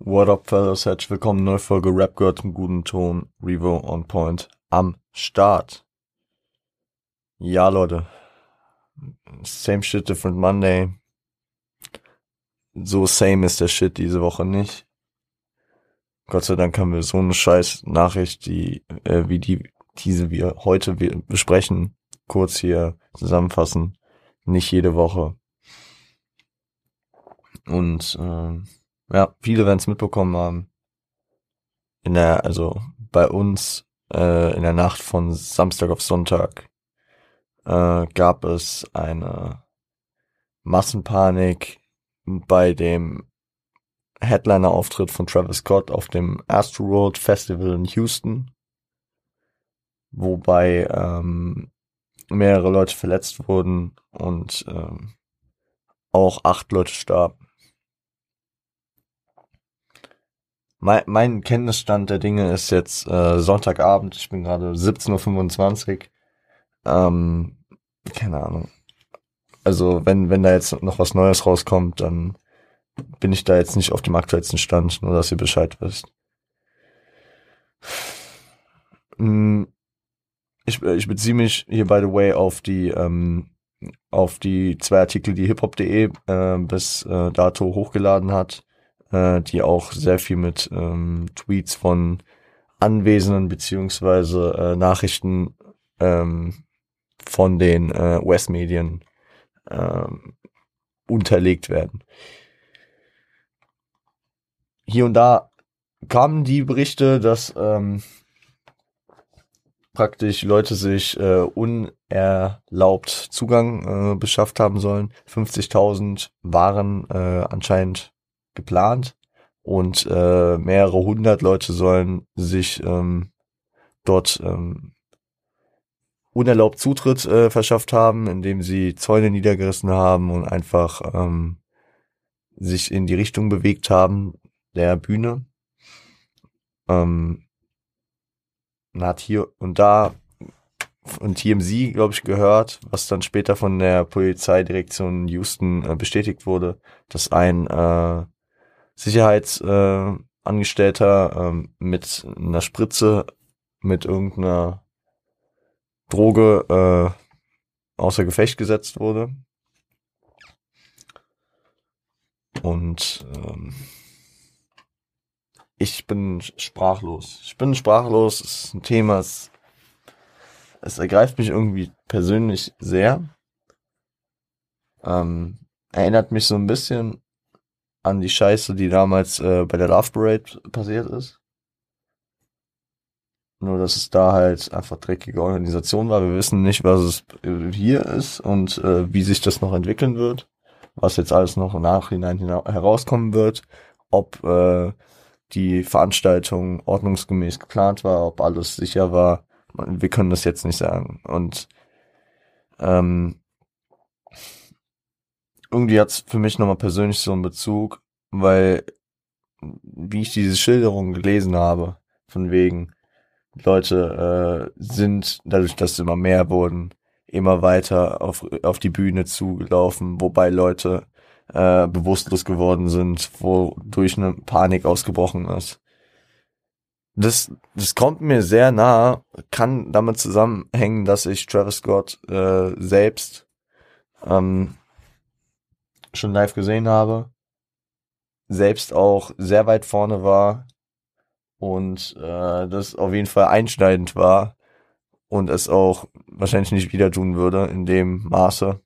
What up, fellas? Herzlich willkommen, neue Folge Rap gehört im guten Ton. Revo on Point am Start. Ja, Leute. Same shit, different Monday. So same ist der Shit diese Woche nicht. Gott sei Dank haben wir so eine scheiß Nachricht, die, äh, wie die, diese wir heute besprechen, kurz hier zusammenfassen. Nicht jede Woche. Und, äh, ja, viele werden es mitbekommen haben. In der, also bei uns äh, in der Nacht von Samstag auf Sonntag äh, gab es eine Massenpanik bei dem Headliner-Auftritt von Travis Scott auf dem Astroworld Festival in Houston, wobei ähm, mehrere Leute verletzt wurden und ähm, auch acht Leute starben. Mein, mein Kenntnisstand der Dinge ist jetzt äh, Sonntagabend, ich bin gerade 17.25 Uhr. Ähm, keine Ahnung. Also wenn, wenn da jetzt noch was Neues rauskommt, dann bin ich da jetzt nicht auf dem aktuellsten Stand, nur dass ihr Bescheid wisst. Hm, ich, ich beziehe mich hier, by the way, auf die, ähm, auf die zwei Artikel, die hiphop.de äh, bis äh, dato hochgeladen hat äh, die auch sehr viel mit ähm, Tweets von Anwesenden beziehungsweise äh, Nachrichten ähm, von den äh, US-Medien ähm, unterlegt werden. Hier und da kamen die Berichte, dass ähm, praktisch Leute sich äh, unerlaubt Zugang äh, beschafft haben sollen. 50.000 waren äh, anscheinend geplant und äh, mehrere hundert Leute sollen sich ähm, dort ähm, unerlaubt Zutritt äh, verschafft haben, indem sie Zäune niedergerissen haben und einfach ähm, sich in die Richtung bewegt haben der Bühne. Ähm, hat hier und da von TMZ, glaube ich, gehört, was dann später von der Polizeidirektion Houston äh, bestätigt wurde, dass ein äh, Sicherheitsangestellter äh, mit einer Spritze mit irgendeiner Droge äh, außer Gefecht gesetzt wurde. Und ähm, ich bin sprachlos. Ich bin sprachlos. Es ist ein Thema, es, es ergreift mich irgendwie persönlich sehr. Ähm, erinnert mich so ein bisschen an die Scheiße, die damals äh, bei der Love Parade passiert ist. Nur, dass es da halt einfach dreckige Organisation war. Wir wissen nicht, was es hier ist und äh, wie sich das noch entwickeln wird. Was jetzt alles noch im Nachhinein herauskommen wird. Ob äh, die Veranstaltung ordnungsgemäß geplant war, ob alles sicher war. Wir können das jetzt nicht sagen. Und ähm, irgendwie hat's für mich nochmal persönlich so einen Bezug, weil wie ich diese Schilderung gelesen habe, von wegen Leute äh, sind, dadurch, dass es immer mehr wurden, immer weiter auf, auf die Bühne zugelaufen, wobei Leute äh, bewusstlos geworden sind, wodurch eine Panik ausgebrochen ist. Das, das kommt mir sehr nah, kann damit zusammenhängen, dass ich Travis Scott äh, selbst ähm, schon live gesehen habe, selbst auch sehr weit vorne war und äh, das auf jeden Fall einschneidend war und es auch wahrscheinlich nicht wieder tun würde in dem Maße.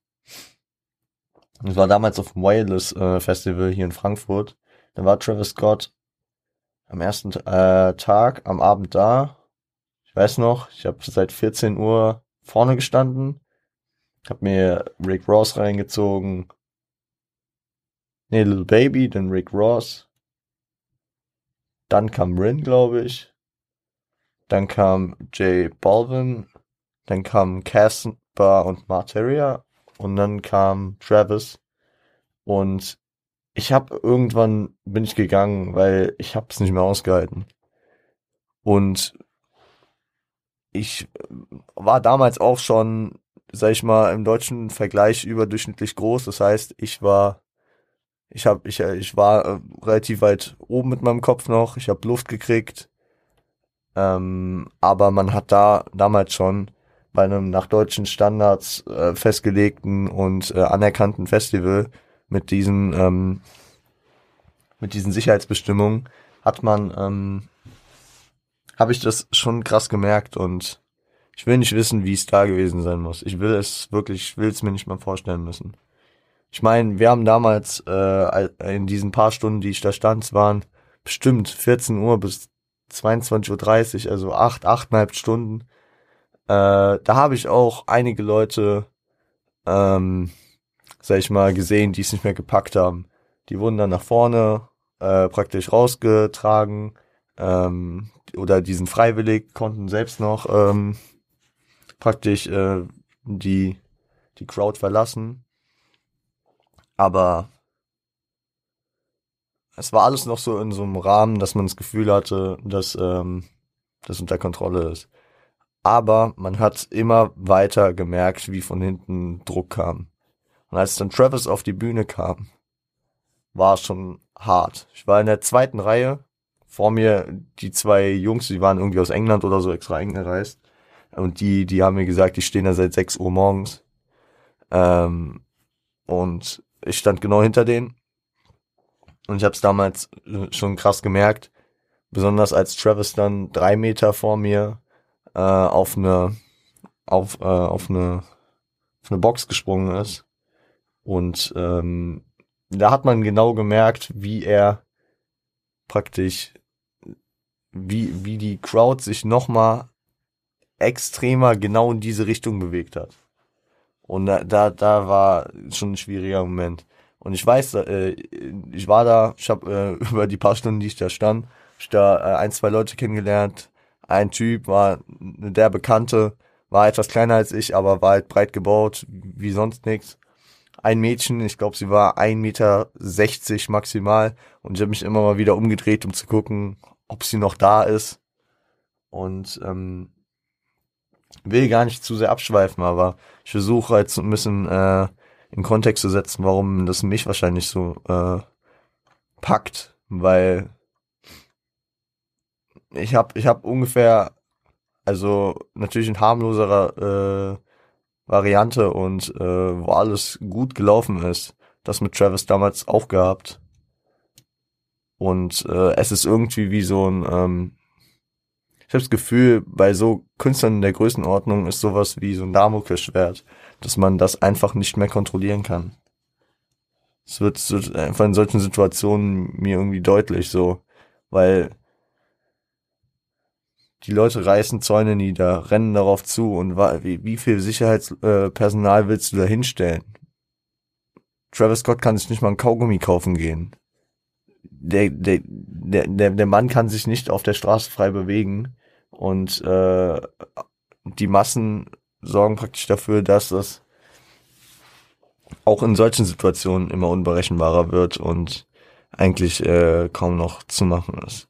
Es war damals auf dem Wireless äh, Festival hier in Frankfurt. Da war Travis Scott am ersten äh, Tag, am Abend da. Ich weiß noch, ich habe seit 14 Uhr vorne gestanden, hab mir Rick Ross reingezogen, Nee, Little Baby, dann Rick Ross. Dann kam Rin, glaube ich. Dann kam Jay Balvin. Dann kam Casper und Marteria. Und dann kam Travis. Und ich habe irgendwann bin ich gegangen, weil ich habe es nicht mehr ausgehalten. Und ich war damals auch schon, sag ich mal, im deutschen Vergleich überdurchschnittlich groß. Das heißt, ich war Ich hab, ich, ich war äh, relativ weit oben mit meinem Kopf noch. Ich habe Luft gekriegt. Ähm, aber man hat da damals schon bei einem nach deutschen Standards äh, festgelegten und äh, anerkannten Festival mit diesen ähm, mit diesen Sicherheitsbestimmungen hat man ähm, habe ich das schon krass gemerkt und ich will nicht wissen, wie es da gewesen sein muss. Ich will es wirklich, ich will es mir nicht mal vorstellen müssen. Ich meine, wir haben damals äh, in diesen paar Stunden, die ich da stand, waren bestimmt 14 Uhr bis 22.30 Uhr, also acht, achteinhalb Stunden. Äh, da habe ich auch einige Leute, ähm, sag ich mal, gesehen, die es nicht mehr gepackt haben. Die wurden dann nach vorne äh, praktisch rausgetragen ähm, oder diesen freiwillig konnten selbst noch ähm, praktisch äh, die die Crowd verlassen. Aber es war alles noch so in so einem Rahmen, dass man das Gefühl hatte, dass ähm, das unter Kontrolle ist. Aber man hat immer weiter gemerkt, wie von hinten Druck kam. Und als dann Travis auf die Bühne kam, war es schon hart. Ich war in der zweiten Reihe. Vor mir die zwei Jungs, die waren irgendwie aus England oder so extra eingereist. Und die, die haben mir gesagt, die stehen da seit 6 Uhr morgens. Ähm, und ich stand genau hinter denen und ich habe es damals äh, schon krass gemerkt, besonders als Travis dann drei Meter vor mir äh, auf eine auf, äh, auf eine auf eine Box gesprungen ist. Und ähm, da hat man genau gemerkt, wie er praktisch, wie, wie die Crowd sich nochmal extremer genau in diese Richtung bewegt hat. Und da, da, da war schon ein schwieriger Moment. Und ich weiß, äh, ich war da, ich habe äh, über die paar Stunden, die ich da stand, ich da äh, ein, zwei Leute kennengelernt. Ein Typ war der Bekannte, war etwas kleiner als ich, aber war halt breit gebaut, wie sonst nichts. Ein Mädchen, ich glaube, sie war ein Meter sechzig maximal und ich habe mich immer mal wieder umgedreht, um zu gucken, ob sie noch da ist. Und ähm, will gar nicht zu sehr abschweifen, aber ich versuche halt so ein bisschen äh, in Kontext zu setzen, warum das mich wahrscheinlich so äh, packt, weil ich habe ich hab ungefähr, also natürlich in harmloserer äh, Variante und äh, wo alles gut gelaufen ist, das mit Travis damals auch gehabt. Und äh, es ist irgendwie wie so ein, ähm, ich habe das Gefühl, bei so Künstlern in der Größenordnung ist sowas wie so ein Damoklesschwert dass man das einfach nicht mehr kontrollieren kann. Es wird, es einfach in solchen Situationen mir irgendwie deutlich so, weil die Leute reißen Zäune nieder, rennen darauf zu und wie, wie viel Sicherheitspersonal willst du da hinstellen? Travis Scott kann sich nicht mal ein Kaugummi kaufen gehen. Der, der, der, der Mann kann sich nicht auf der Straße frei bewegen und äh, die Massen sorgen praktisch dafür, dass das auch in solchen Situationen immer unberechenbarer wird und eigentlich äh, kaum noch zu machen ist.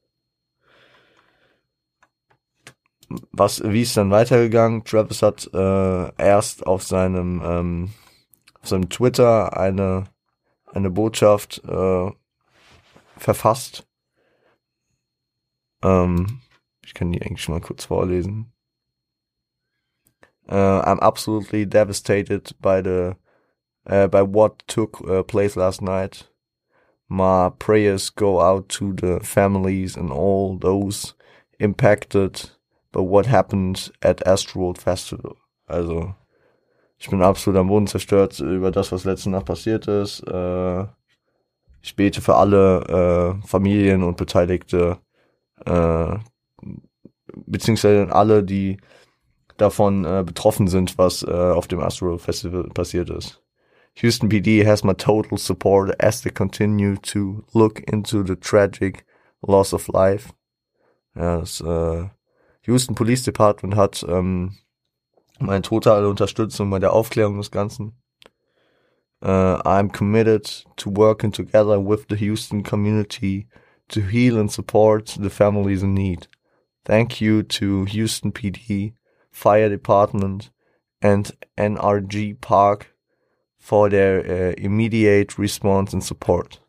Was, wie ist dann weitergegangen? Travis hat äh, erst auf seinem ähm, auf seinem Twitter eine eine Botschaft äh, verfasst. Ähm, ich kann die eigentlich mal kurz vorlesen. Uh, I'm absolutely devastated by the uh, by what took uh, place last night. My prayers go out to the families and all those impacted by what happened at Astroworld Festival. Also, ich bin absolut am Boden zerstört über das, was letzte Nacht passiert ist. Äh, ich bete für alle äh, Familien und Beteiligte, äh, beziehungsweise alle, die davon äh, betroffen sind, was äh, auf dem Astro Festival passiert ist. Houston PD has my total support as they continue to look into the tragic loss of life. Ja, das äh, Houston Police Department hat ähm, meine totale Unterstützung bei der Aufklärung des Ganzen. Uh, I'm committed to working together with the Houston community to heal and support the families in need. Thank you to Houston PD Fire Department and NRG Park for their uh, immediate response and support.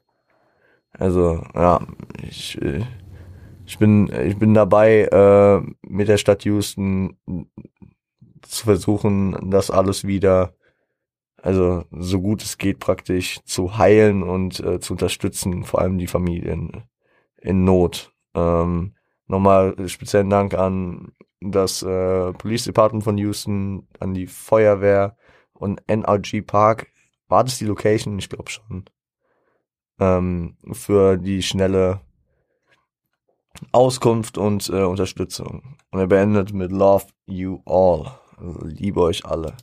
Also, ja, ich, ich bin, ich bin dabei, äh, mit der Stadt Houston zu versuchen, das alles wieder, also so gut es geht praktisch zu heilen und äh, zu unterstützen, vor allem die Familien in Not. Ähm, nochmal speziellen Dank an das äh, Police Department von Houston, an die Feuerwehr und NRG Park. War das die Location? Ich glaube schon. Ähm, für die schnelle Auskunft und äh, Unterstützung. Und er beendet mit Love You All. Also liebe euch alle.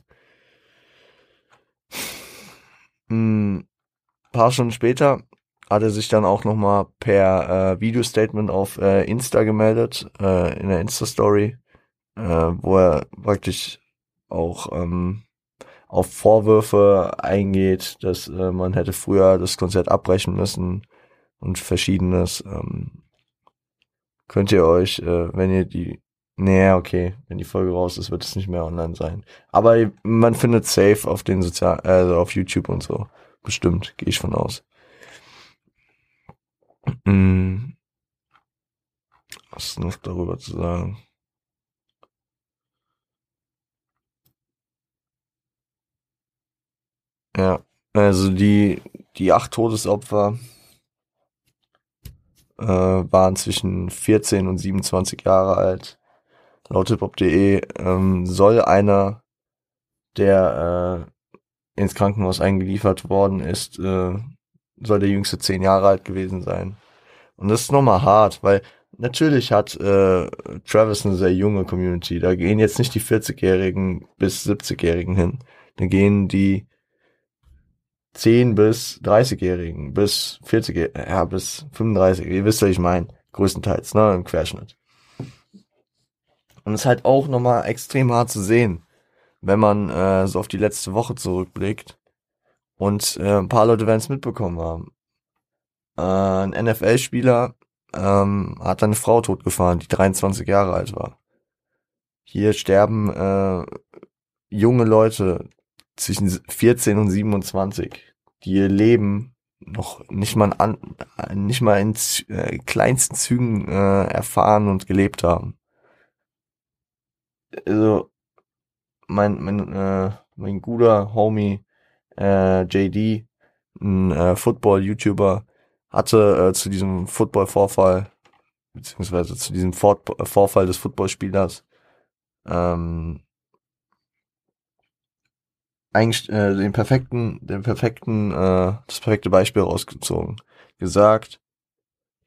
Ein paar Stunden später hat er sich dann auch nochmal per äh, Video-Statement auf äh, Insta gemeldet, äh, in der Insta-Story, äh, wo er praktisch auch ähm, auf Vorwürfe eingeht, dass äh, man hätte früher das Konzert abbrechen müssen und verschiedenes. Ähm, könnt ihr euch, äh, wenn ihr die, nee, okay, wenn die Folge raus ist, wird es nicht mehr online sein. Aber man findet safe auf den Sozial, also auf YouTube und so. Bestimmt, gehe ich von aus. Mm. Was ist noch darüber zu sagen? Ja, also die, die acht Todesopfer äh, waren zwischen 14 und 27 Jahre alt. Laut hiphop.de ähm, soll einer, der äh, ins Krankenhaus eingeliefert worden ist, äh, soll der jüngste zehn Jahre alt gewesen sein. Und das ist nochmal hart, weil natürlich hat äh, Travis eine sehr junge Community. Da gehen jetzt nicht die 40-Jährigen bis 70-Jährigen hin. Da gehen die 10 bis 30-Jährigen, bis 40, ja, bis 35, ihr wisst, was ich meine, größtenteils, ne, im Querschnitt. Und es ist halt auch nochmal extrem hart zu sehen, wenn man äh, so auf die letzte Woche zurückblickt und äh, ein paar Leute werden es mitbekommen haben. Äh, ein NFL-Spieler ähm, hat eine Frau totgefahren, die 23 Jahre alt war. Hier sterben äh, junge Leute, zwischen 14 und 27, die ihr Leben noch nicht mal an, nicht mal in äh, kleinsten Zügen äh, erfahren und gelebt haben. Also mein mein äh, mein guter Homie äh, JD, ein äh, Football-YouTuber, hatte äh, zu diesem Football-Vorfall beziehungsweise zu diesem Vor Vorfall des Footballspielers ähm, eigentlich äh, den perfekten, den perfekten, äh, das perfekte Beispiel rausgezogen. Gesagt,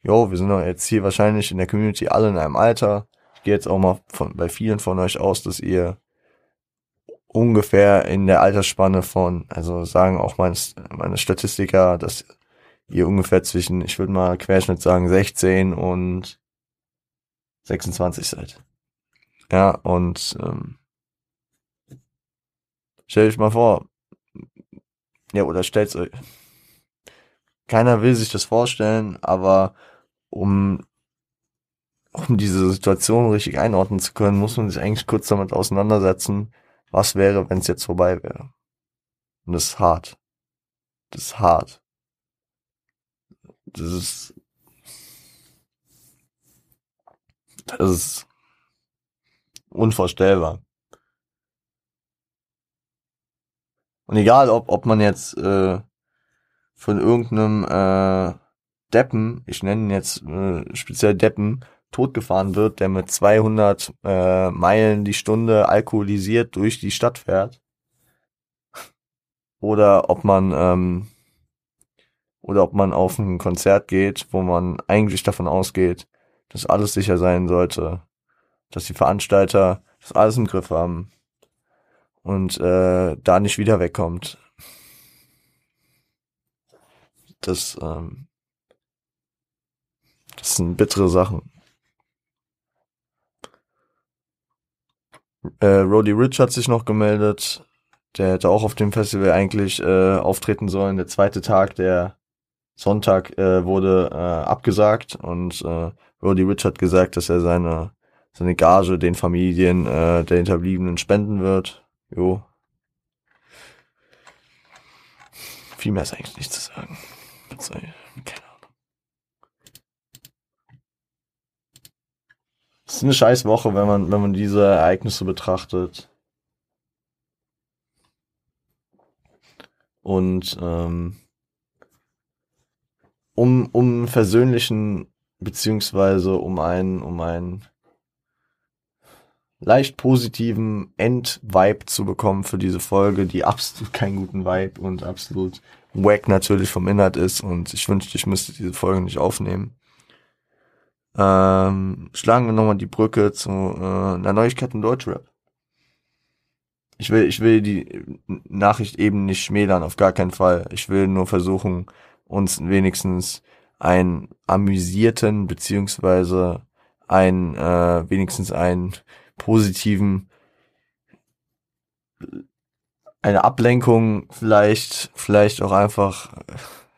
jo, wir sind doch jetzt hier wahrscheinlich in der Community alle in einem Alter. Ich gehe jetzt auch mal von, bei vielen von euch aus, dass ihr ungefähr in der Altersspanne von, also sagen auch meine, meine Statistiker, dass ihr ungefähr zwischen, ich würde mal Querschnitt sagen, 16 und 26 seid. Ja, und ähm, Stell dich mal vor. Ja, oder stellt's euch. Keiner will sich das vorstellen, aber um, um diese Situation richtig einordnen zu können, muss man sich eigentlich kurz damit auseinandersetzen, was wäre, wenn es jetzt vorbei wäre. Und das ist hart. Das ist hart. Das ist, das ist unvorstellbar. Und egal, ob, ob man jetzt äh, von irgendeinem äh, Deppen, ich nenne ihn jetzt äh, speziell Deppen, totgefahren wird, der mit 200 äh, Meilen die Stunde alkoholisiert durch die Stadt fährt. Oder ob man ähm, oder ob man auf ein Konzert geht, wo man eigentlich davon ausgeht, dass alles sicher sein sollte, dass die Veranstalter das alles im Griff haben, und äh, da nicht wieder wegkommt. Das, ähm, das sind bittere Sachen. Äh, Roddy Rich hat sich noch gemeldet. Der hätte auch auf dem Festival eigentlich äh, auftreten sollen. Der zweite Tag, der Sonntag, äh, wurde äh, abgesagt und äh, Roddy Rich hat gesagt, dass er seine seine Gage den Familien äh, der Hinterbliebenen spenden wird. Jo. Viel mehr ist eigentlich nicht zu sagen. Keine Ahnung. Ist eine scheiß Woche, wenn man, wenn man diese Ereignisse betrachtet. Und ähm, um, um versöhnlichen, beziehungsweise um einen, um einen leicht positiven End-Vibe zu bekommen für diese Folge, die absolut keinen guten Vibe und absolut wack natürlich vom Inhalt ist und ich wünschte, ich müsste diese Folge nicht aufnehmen. Ähm, schlagen wir nochmal die Brücke zu äh, einer Neuigkeit in Deutschrap. Ich will, ich will die Nachricht eben nicht schmälern, auf gar keinen Fall. Ich will nur versuchen, uns wenigstens einen amüsierten, beziehungsweise ein, äh, wenigstens einen positiven, eine Ablenkung vielleicht, vielleicht auch einfach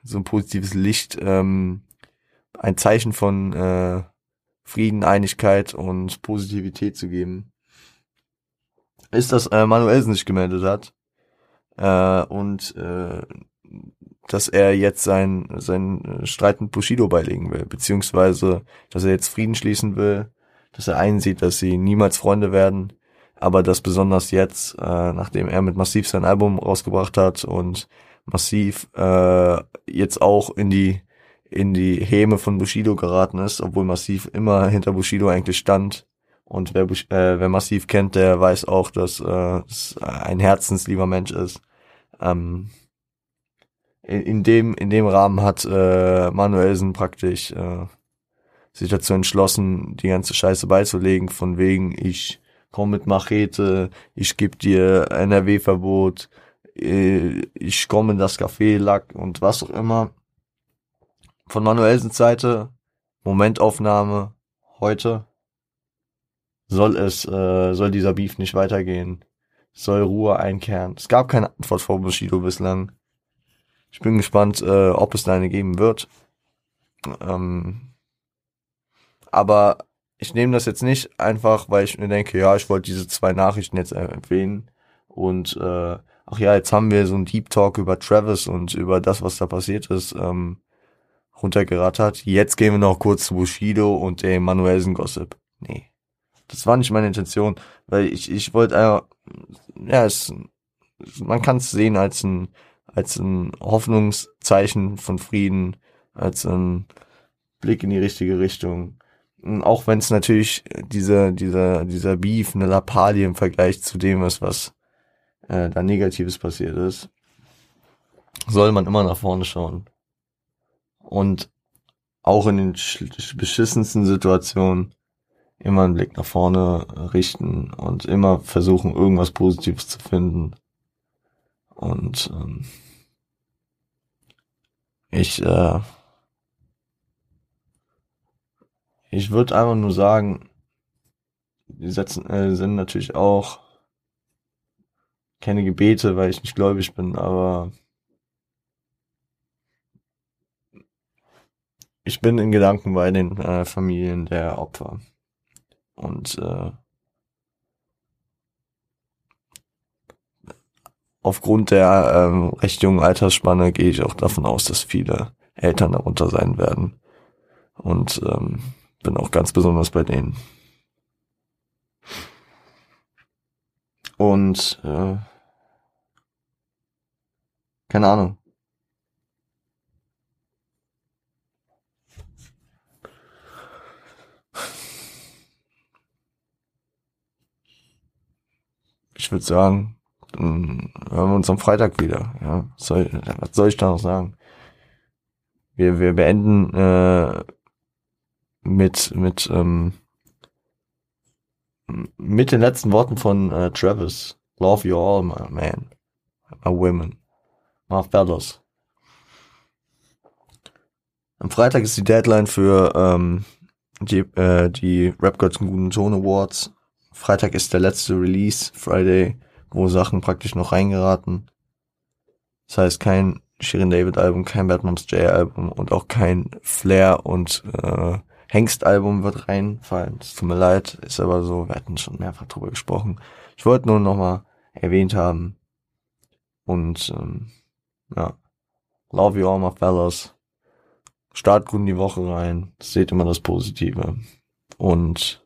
so ein positives Licht, ähm, ein Zeichen von äh, Frieden, Einigkeit und Positivität zu geben. Ist, dass äh, Manuelsen sich gemeldet hat äh, und äh, dass er jetzt sein, sein Streit mit Bushido beilegen will, beziehungsweise, dass er jetzt Frieden schließen will dass er einsieht, dass sie niemals Freunde werden, aber dass besonders jetzt, äh, nachdem er mit Massiv sein Album rausgebracht hat und Massiv äh, jetzt auch in die in die Häme von Bushido geraten ist, obwohl Massiv immer hinter Bushido eigentlich stand. Und wer, äh, wer Massiv kennt, der weiß auch, dass äh, es ein herzenslieber Mensch ist. Ähm, in, in dem in dem Rahmen hat äh, Manuelsen praktisch äh, sich dazu entschlossen, die ganze Scheiße beizulegen, von wegen, ich komm mit Machete, ich geb dir NRW-Verbot, äh, ich komme in das Café, Lack und was auch immer. Von Manuelsens Seite, Momentaufnahme, heute soll es, äh, soll dieser Beef nicht weitergehen, soll Ruhe einkehren. Es gab keine Antwort vor Bushido bislang. Ich bin gespannt, äh, ob es da eine geben wird. Ähm, aber ich nehme das jetzt nicht einfach, weil ich mir denke, ja, ich wollte diese zwei Nachrichten jetzt erwähnen. Und äh, ach ja, jetzt haben wir so einen Deep Talk über Travis und über das, was da passiert ist, ähm, runtergerattert. Jetzt gehen wir noch kurz zu Bushido und dem Manuelsen Gossip. Nee. Das war nicht meine Intention, weil ich, ich wollte einfach, ja, es, man kann es sehen als ein, als ein Hoffnungszeichen von Frieden, als ein Blick in die richtige Richtung auch wenn es natürlich diese, dieser, dieser Beef, eine Lappalie im Vergleich zu dem ist, was äh, da Negatives passiert ist, soll man immer nach vorne schauen. Und auch in den beschissensten Situationen immer einen Blick nach vorne richten und immer versuchen, irgendwas Positives zu finden. Und ähm, ich äh, Ich würde einfach nur sagen, die setzen, äh, sind natürlich auch keine Gebete, weil ich nicht gläubig bin, aber ich bin in Gedanken bei den äh, Familien der Opfer. Und äh, aufgrund der ähm, recht jungen Altersspanne gehe ich auch davon aus, dass viele Eltern darunter sein werden. Und ähm, bin auch ganz besonders bei denen. Und äh, keine Ahnung. Ich würde sagen, hören wir uns am Freitag wieder. Ja, soll, was soll ich da noch sagen? Wir, wir beenden äh, mit, mit, ähm, mit den letzten Worten von äh, Travis. Love you all, my man. My women. My fellas. Am Freitag ist die Deadline für ähm, die, äh, die Rap Gods Guten Ton Awards. Freitag ist der letzte Release, Friday, wo Sachen praktisch noch reingeraten. Das heißt, kein Shirin David Album, kein Bad Moms J Album und auch kein Flair und äh, Hengst-Album wird reinfallen. Es tut mir leid, ist aber so, wir hatten schon mehrfach drüber gesprochen. Ich wollte nur nochmal erwähnt haben. Und ähm, ja, love you all my fellas. Start gut in die Woche rein. Seht immer das Positive. Und